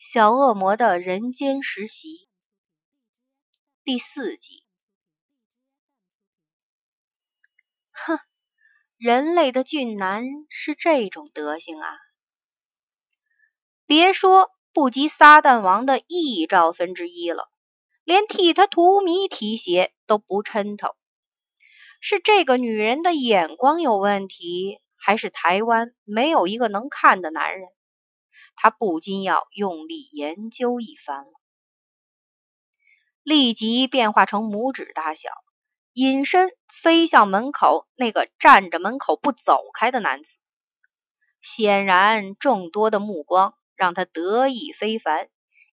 小恶魔的人间实习第四集。哼，人类的俊男是这种德行啊！别说不及撒旦王的亿兆分之一了，连替他荼蘼提鞋都不抻头。是这个女人的眼光有问题，还是台湾没有一个能看的男人？他不禁要用力研究一番了。立即变化成拇指大小，隐身飞向门口那个站着门口不走开的男子。显然，众多的目光让他得意非凡，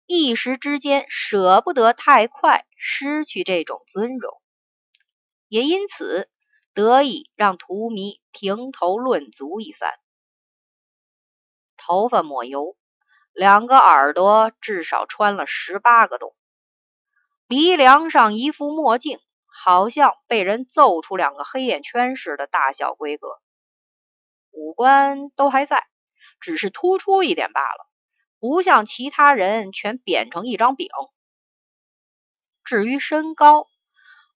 一时之间舍不得太快失去这种尊荣。也因此得以让荼蘼评头论足一番。头发抹油，两个耳朵至少穿了十八个洞，鼻梁上一副墨镜，好像被人揍出两个黑眼圈似的大小规格。五官都还在，只是突出一点罢了，不像其他人全扁成一张饼。至于身高，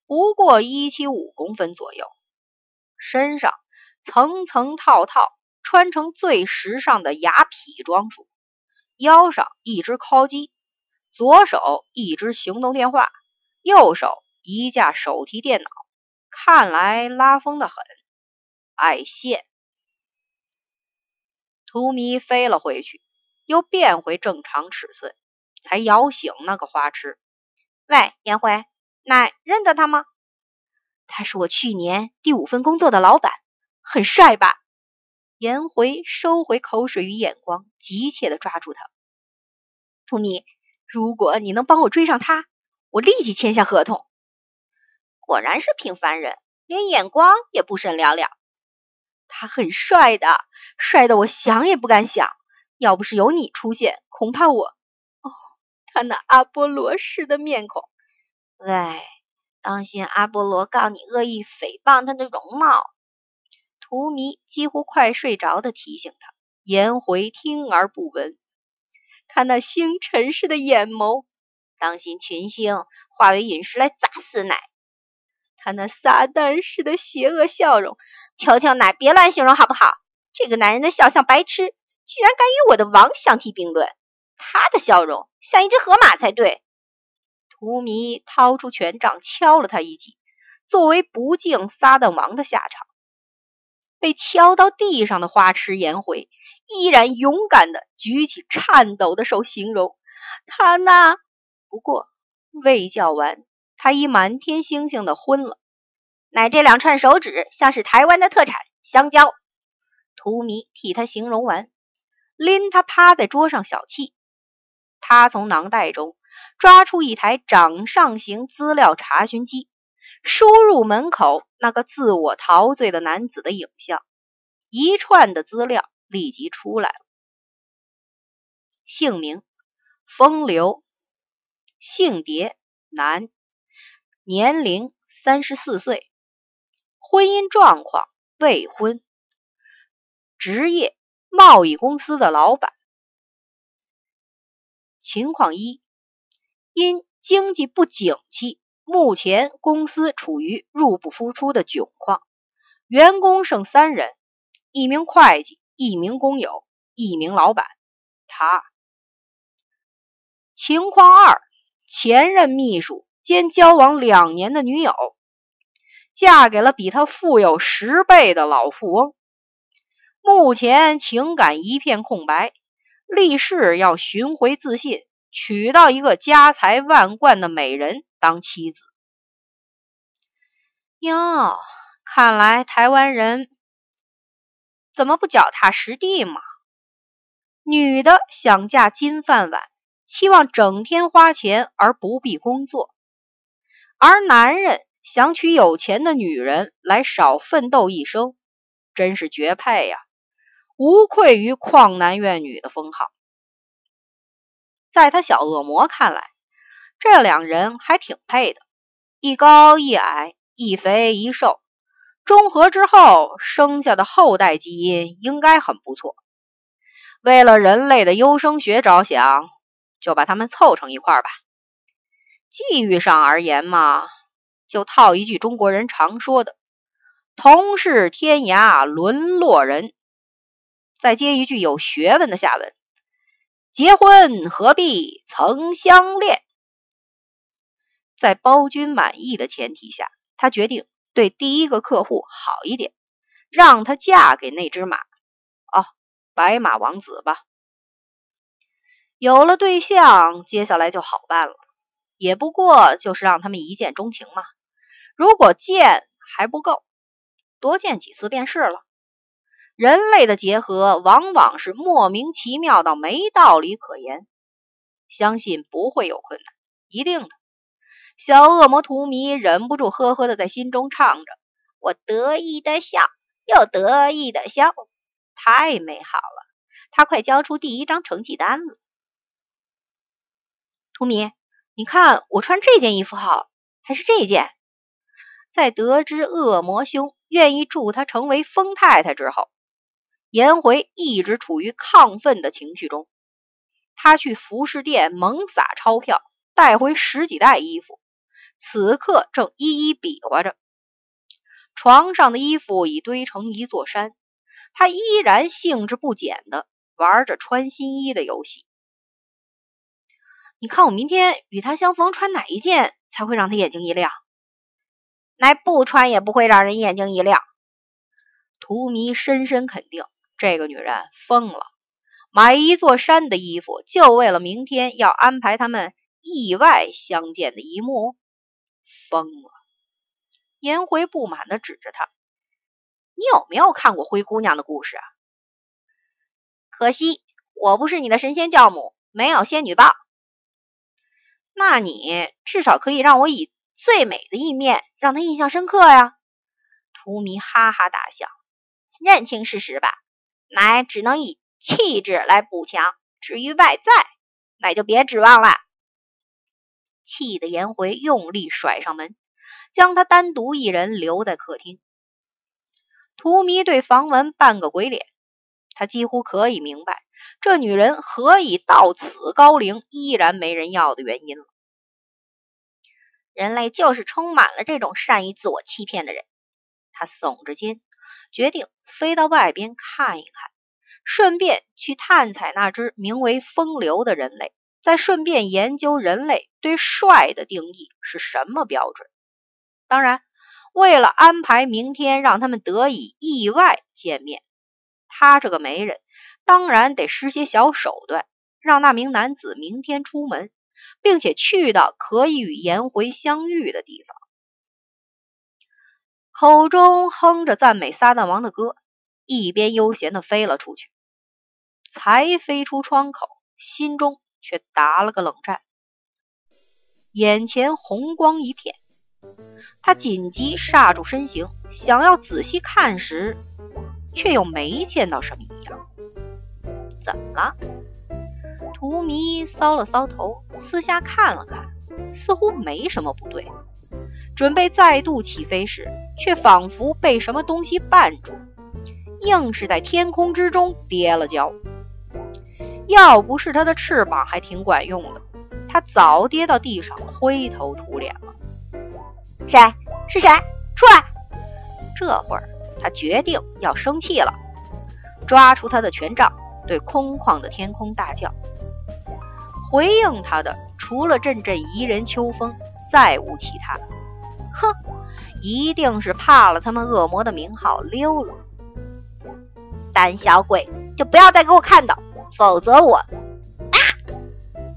不过一七五公分左右，身上层层套套穿成最时尚的雅痞装束，腰上一只敲击，左手一只行动电话，右手一架手提电脑，看来拉风的很，爱现。图迷飞了回去，又变回正常尺寸，才摇醒那个花痴。喂，颜辉。奶认得他吗？他是我去年第五份工作的老板，很帅吧？颜回收回口水与眼光，急切的抓住他。图米，如果你能帮我追上他，我立即签下合同。果然是平凡人，连眼光也不甚了了。他很帅的，帅的我想也不敢想。要不是有你出现，恐怕我……哦，他那阿波罗式的面孔。喂，当心阿波罗告你恶意诽谤他的容貌。荼蘼几乎快睡着的提醒他，颜回听而不闻。他那星辰似的眼眸，当心群星化为陨石来砸死奶。他那撒旦似的邪恶笑容，求求奶别乱形容好不好？这个男人的笑像白痴，居然敢与我的王相提并论。他的笑容像一只河马才对。荼蘼掏出权杖敲了他一记，作为不敬撒旦王的下场。被敲到地上的花痴颜回依然勇敢的举起颤抖的手，形容他那……不过未叫完，他已满天星星的昏了。乃这两串手指像是台湾的特产香蕉。荼蘼替他形容完，拎他趴在桌上小憩。他从囊袋中。抓出一台掌上型资料查询机，输入门口那个自我陶醉的男子的影像，一串的资料立即出来了：姓名风流，性别男，年龄三十四岁，婚姻状况未婚，职业贸易公司的老板，情况一。因经济不景气，目前公司处于入不敷出的窘况，员工剩三人，一名会计，一名工友，一名老板。他情况二：前任秘书兼交往两年的女友，嫁给了比他富有十倍的老富翁，目前情感一片空白，立誓要寻回自信。娶到一个家财万贯的美人当妻子，哟，看来台湾人怎么不脚踏实地嘛？女的想嫁金饭碗，期望整天花钱而不必工作；而男人想娶有钱的女人来少奋斗一生，真是绝配呀！无愧于旷男怨女的封号。在他小恶魔看来，这两人还挺配的，一高一矮，一肥一瘦，中和之后生下的后代基因应该很不错。为了人类的优生学着想，就把他们凑成一块吧。际遇上而言嘛，就套一句中国人常说的“同是天涯沦落人”，再接一句有学问的下文：“结婚何必曾相恋。”在包君满意的前提下，他决定对第一个客户好一点，让她嫁给那只马，哦，白马王子吧。有了对象，接下来就好办了。也不过就是让他们一见钟情嘛。如果见还不够，多见几次便是了。人类的结合往往是莫名其妙到没道理可言，相信不会有困难，一定的。小恶魔图迷忍不住呵呵的在心中唱着：“我得意的笑，又得意的笑，太美好了。”他快交出第一张成绩单了，图迷。你看，我穿这件衣服好，还是这件？在得知恶魔兄愿意助他成为疯太太之后，颜回一直处于亢奋的情绪中。他去服饰店猛撒钞票，带回十几袋衣服，此刻正一一比划着。床上的衣服已堆成一座山，他依然兴致不减的玩着穿新衣的游戏。你看我明天与他相逢，穿哪一件才会让他眼睛一亮？那不穿也不会让人眼睛一亮。荼蘼深深肯定，这个女人疯了，买一座山的衣服，就为了明天要安排他们意外相见的一幕。疯了！颜回不满的指着他：“你有没有看过灰姑娘的故事啊？可惜我不是你的神仙教母，没有仙女棒。”那你至少可以让我以最美的一面让他印象深刻呀！荼蘼哈哈大笑，认清事实吧，乃只能以气质来补强，至于外在，那就别指望了。气得颜回用力甩上门，将他单独一人留在客厅。荼蘼对房门扮个鬼脸，他几乎可以明白。这女人何以到此高龄依然没人要的原因了？人类就是充满了这种善于自我欺骗的人。他耸着肩，决定飞到外边看一看，顺便去探采那只名为风流的人类，再顺便研究人类对帅的定义是什么标准。当然，为了安排明天让他们得以意外见面，他这个媒人。当然得施些小手段，让那名男子明天出门，并且去到可以与颜回相遇的地方。口中哼着赞美撒旦王的歌，一边悠闲地飞了出去。才飞出窗口，心中却打了个冷战，眼前红光一片。他紧急刹住身形，想要仔细看时，却又没见到什么异样。怎么了？荼蘼搔了搔头，四下看了看，似乎没什么不对。准备再度起飞时，却仿佛被什么东西绊住，硬是在天空之中跌了跤。要不是他的翅膀还挺管用的，他早跌到地上灰头土脸了。谁？是谁？出来！这会儿他决定要生气了，抓出他的权杖。对空旷的天空大叫，回应他的除了阵阵宜人秋风，再无其他。哼，一定是怕了他们恶魔的名号溜了。胆小鬼，就不要再给我看到，否则我……啊！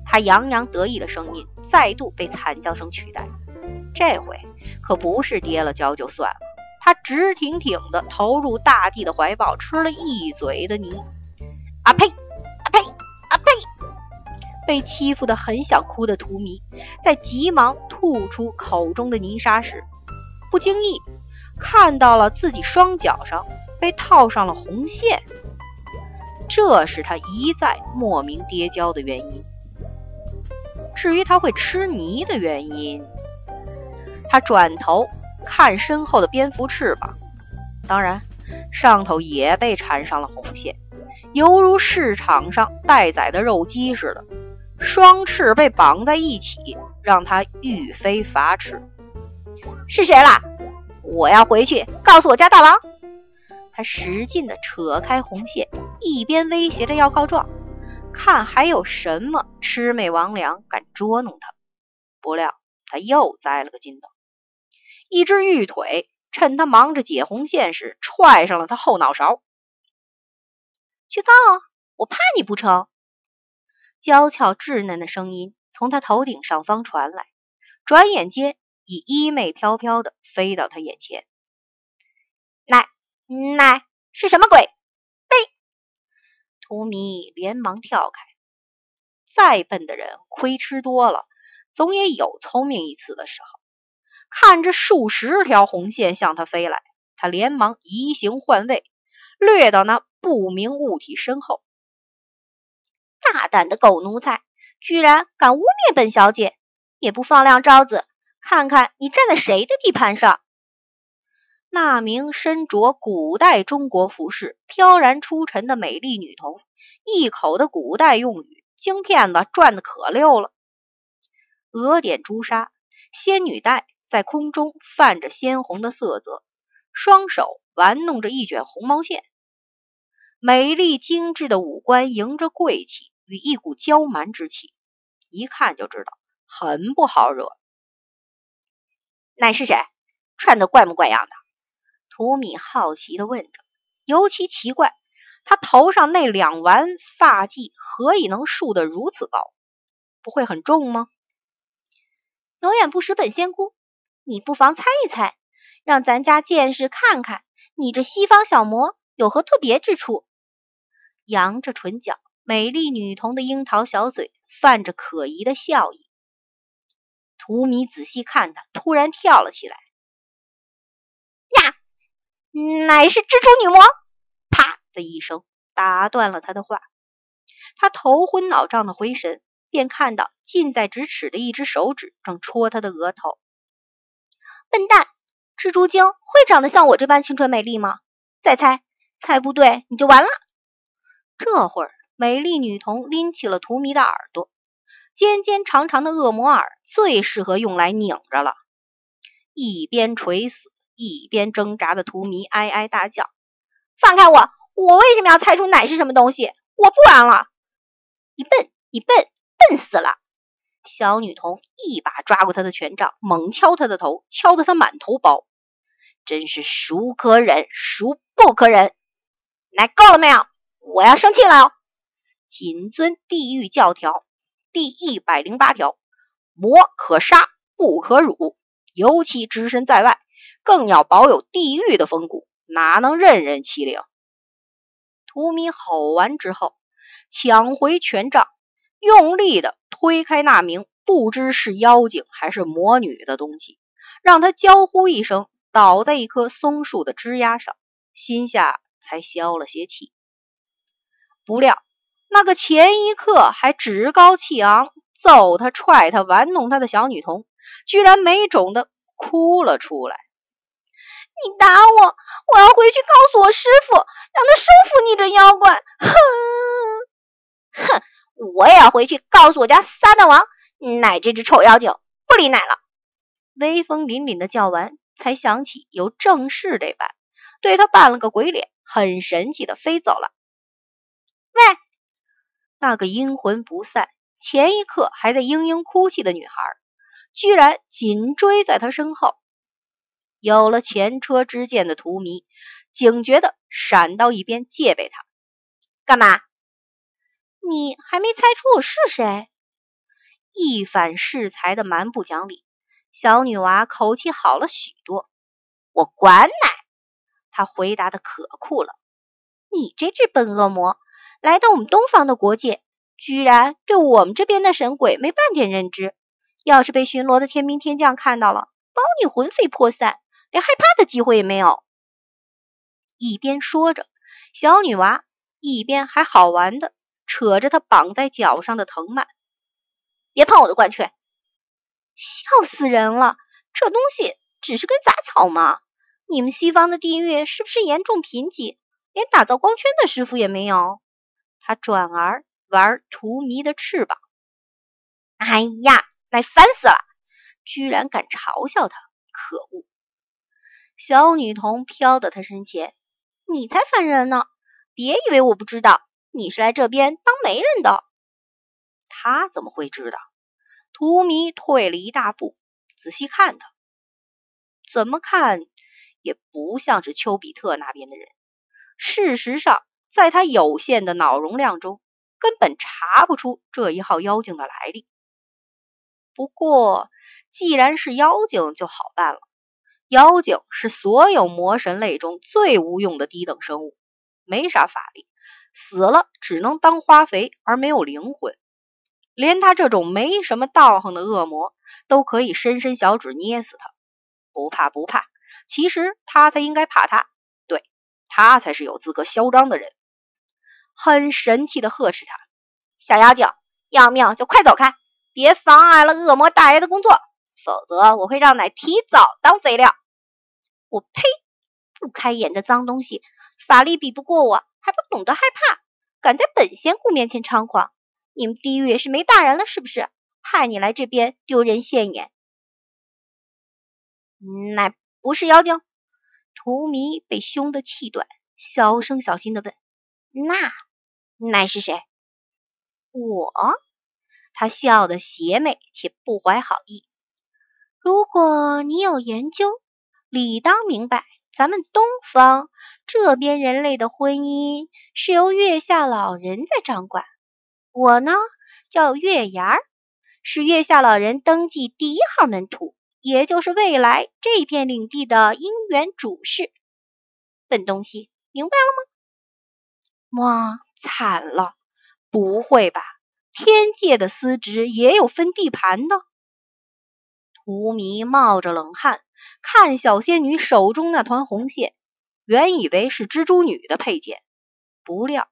他洋洋得意的声音再度被惨叫声取代。这回可不是跌了跤就算了，他直挺挺的投入大地的怀抱，吃了一嘴的泥。啊呸！被欺负的很想哭的荼蘼，在急忙吐出口中的泥沙时，不经意看到了自己双脚上被套上了红线，这是他一再莫名跌跤的原因。至于他会吃泥的原因，他转头看身后的蝙蝠翅膀，当然上头也被缠上了红线。犹如市场上待宰的肉鸡似的，双翅被绑在一起，让他欲飞乏翅。是谁啦？我要回去告诉我家大王。他使劲地扯开红线，一边威胁着要告状，看还有什么魑魅魍魉敢捉弄他。不料他又栽了个筋斗，一只玉腿趁他忙着解红线时，踹上了他后脑勺。去告啊，我怕你不成？娇俏稚嫩的声音从他头顶上方传来，转眼间已衣袂飘飘的飞到他眼前。奶奶是什么鬼？呸！图米连忙跳开。再笨的人亏吃多了，总也有聪明一次的时候。看着数十条红线向他飞来，他连忙移形换位，掠到那不明物体身后。大胆的狗奴才，居然敢污蔑本小姐，也不放亮招子，看看你站在谁的地盘上！那名身着古代中国服饰、飘然出尘的美丽女童，一口的古代用语，京片子转的可溜了。额点朱砂，仙女带在空中泛着鲜红的色泽，双手玩弄着一卷红毛线，美丽精致的五官迎着贵气。与一股娇蛮之气，一看就知道很不好惹。乃是谁？穿的怪模怪样的？图米好奇的问着。尤其奇怪，他头上那两丸发髻何以能竖得如此高？不会很重吗？有眼不识本仙姑，你不妨猜一猜，让咱家剑士看看，你这西方小魔有何特别之处？扬着唇角。美丽女童的樱桃小嘴泛着可疑的笑意，图米仔细看她，突然跳了起来。呀，乃是蜘蛛女魔！啪的一声，打断了他的话。他头昏脑胀的回神，便看到近在咫尺的一只手指正戳他的额头。笨蛋，蜘蛛精会长得像我这般清纯美丽吗？再猜，猜不对你就完了。这会儿。美丽女童拎起了图迷的耳朵，尖尖长长的恶魔耳最适合用来拧着了。一边垂死，一边挣扎的图迷哀哀大叫：“放开我！我为什么要猜出奶是什么东西？我不玩了！你笨，你笨，笨死了！”小女童一把抓过他的权杖，猛敲他的头，敲得他满头包。真是孰可忍，孰不可忍！奶够了没有？我要生气了哦！谨遵地狱教条第一百零八条：魔可杀，不可辱。尤其只身在外，更要保有地狱的风骨，哪能任人欺凌？图米吼完之后，抢回权杖，用力的推开那名不知是妖精还是魔女的东西，让他娇呼一声，倒在一棵松树的枝丫上，心下才消了些气。不料。那个前一刻还趾高气昂、揍他、踹他、玩弄他的小女童，居然没种的哭了出来。你打我！我要回去告诉我师傅，让他收服你这妖怪！哼！哼！我也要回去告诉我家撒旦王，奶这只臭妖精不理奶了。威风凛凛的叫完，才想起有正事得办，对他扮了个鬼脸，很神气的飞走了。喂！那个阴魂不散、前一刻还在嘤嘤哭泣的女孩，居然紧追在他身后。有了前车之鉴的荼蘼，警觉的闪到一边戒备他。干嘛？你还没猜出我是谁？一反适才的蛮不讲理，小女娃口气好了许多。我管奶！她回答的可酷了。你这只笨恶魔！来到我们东方的国界，居然对我们这边的神鬼没半点认知。要是被巡逻的天兵天将看到了，包你魂飞魄散，连害怕的机会也没有。一边说着，小女娃一边还好玩的扯着她绑在脚上的藤蔓。别碰我的冠雀！笑死人了，这东西只是根杂草嘛。你们西方的地狱是不是严重贫瘠，连打造光圈的师傅也没有？他转而玩荼蘼的翅膀，哎呀，来烦死了！居然敢嘲笑他，可恶！小女童飘到他身前，你才烦人呢！别以为我不知道，你是来这边当媒人的。他怎么会知道？图迷退了一大步，仔细看他，怎么看也不像是丘比特那边的人。事实上，在他有限的脑容量中，根本查不出这一号妖精的来历。不过，既然是妖精，就好办了。妖精是所有魔神类中最无用的低等生物，没啥法力，死了只能当花肥，而没有灵魂。连他这种没什么道行的恶魔都可以伸伸小指捏死他，不怕不怕。其实他才应该怕他，对他才是有资格嚣张的人。很神气的呵斥他：“小妖精，要命就快走开，别妨碍了恶魔大爷的工作，否则我会让奶提早当肥料。”我呸！不开眼的脏东西，法力比不过我，还不懂得害怕，敢在本仙姑面前猖狂！你们地狱也是没大人了是不是？派你来这边丢人现眼？奶不是妖精。荼蘼被凶得气短，小声小心的问：“那乃是谁？”我。他笑得邪魅且不怀好意。如果你有研究，理当明白，咱们东方这边人类的婚姻是由月下老人在掌管。我呢，叫月牙儿，是月下老人登记第一号门徒，也就是未来这片领地的姻缘主事。笨东西，明白了吗？哇，惨了！不会吧？天界的司职也有分地盘的？荼蘼冒着冷汗，看小仙女手中那团红线，原以为是蜘蛛女的佩剑，不料。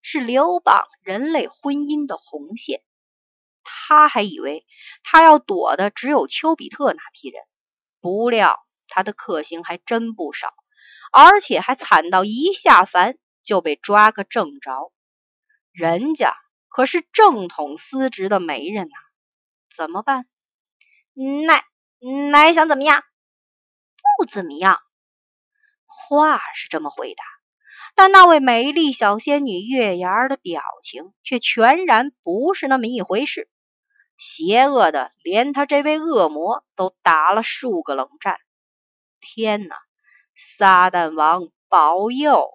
是流绑人类婚姻的红线，他还以为他要躲的只有丘比特那批人，不料他的克星还真不少，而且还惨到一下凡就被抓个正着。人家可是正统司职的媒人呐，怎么办？奶奶想怎么样？不怎么样。话是这么回答。但那位美丽小仙女月牙儿的表情却全然不是那么一回事，邪恶的连他这位恶魔都打了数个冷战。天哪！撒旦王保佑！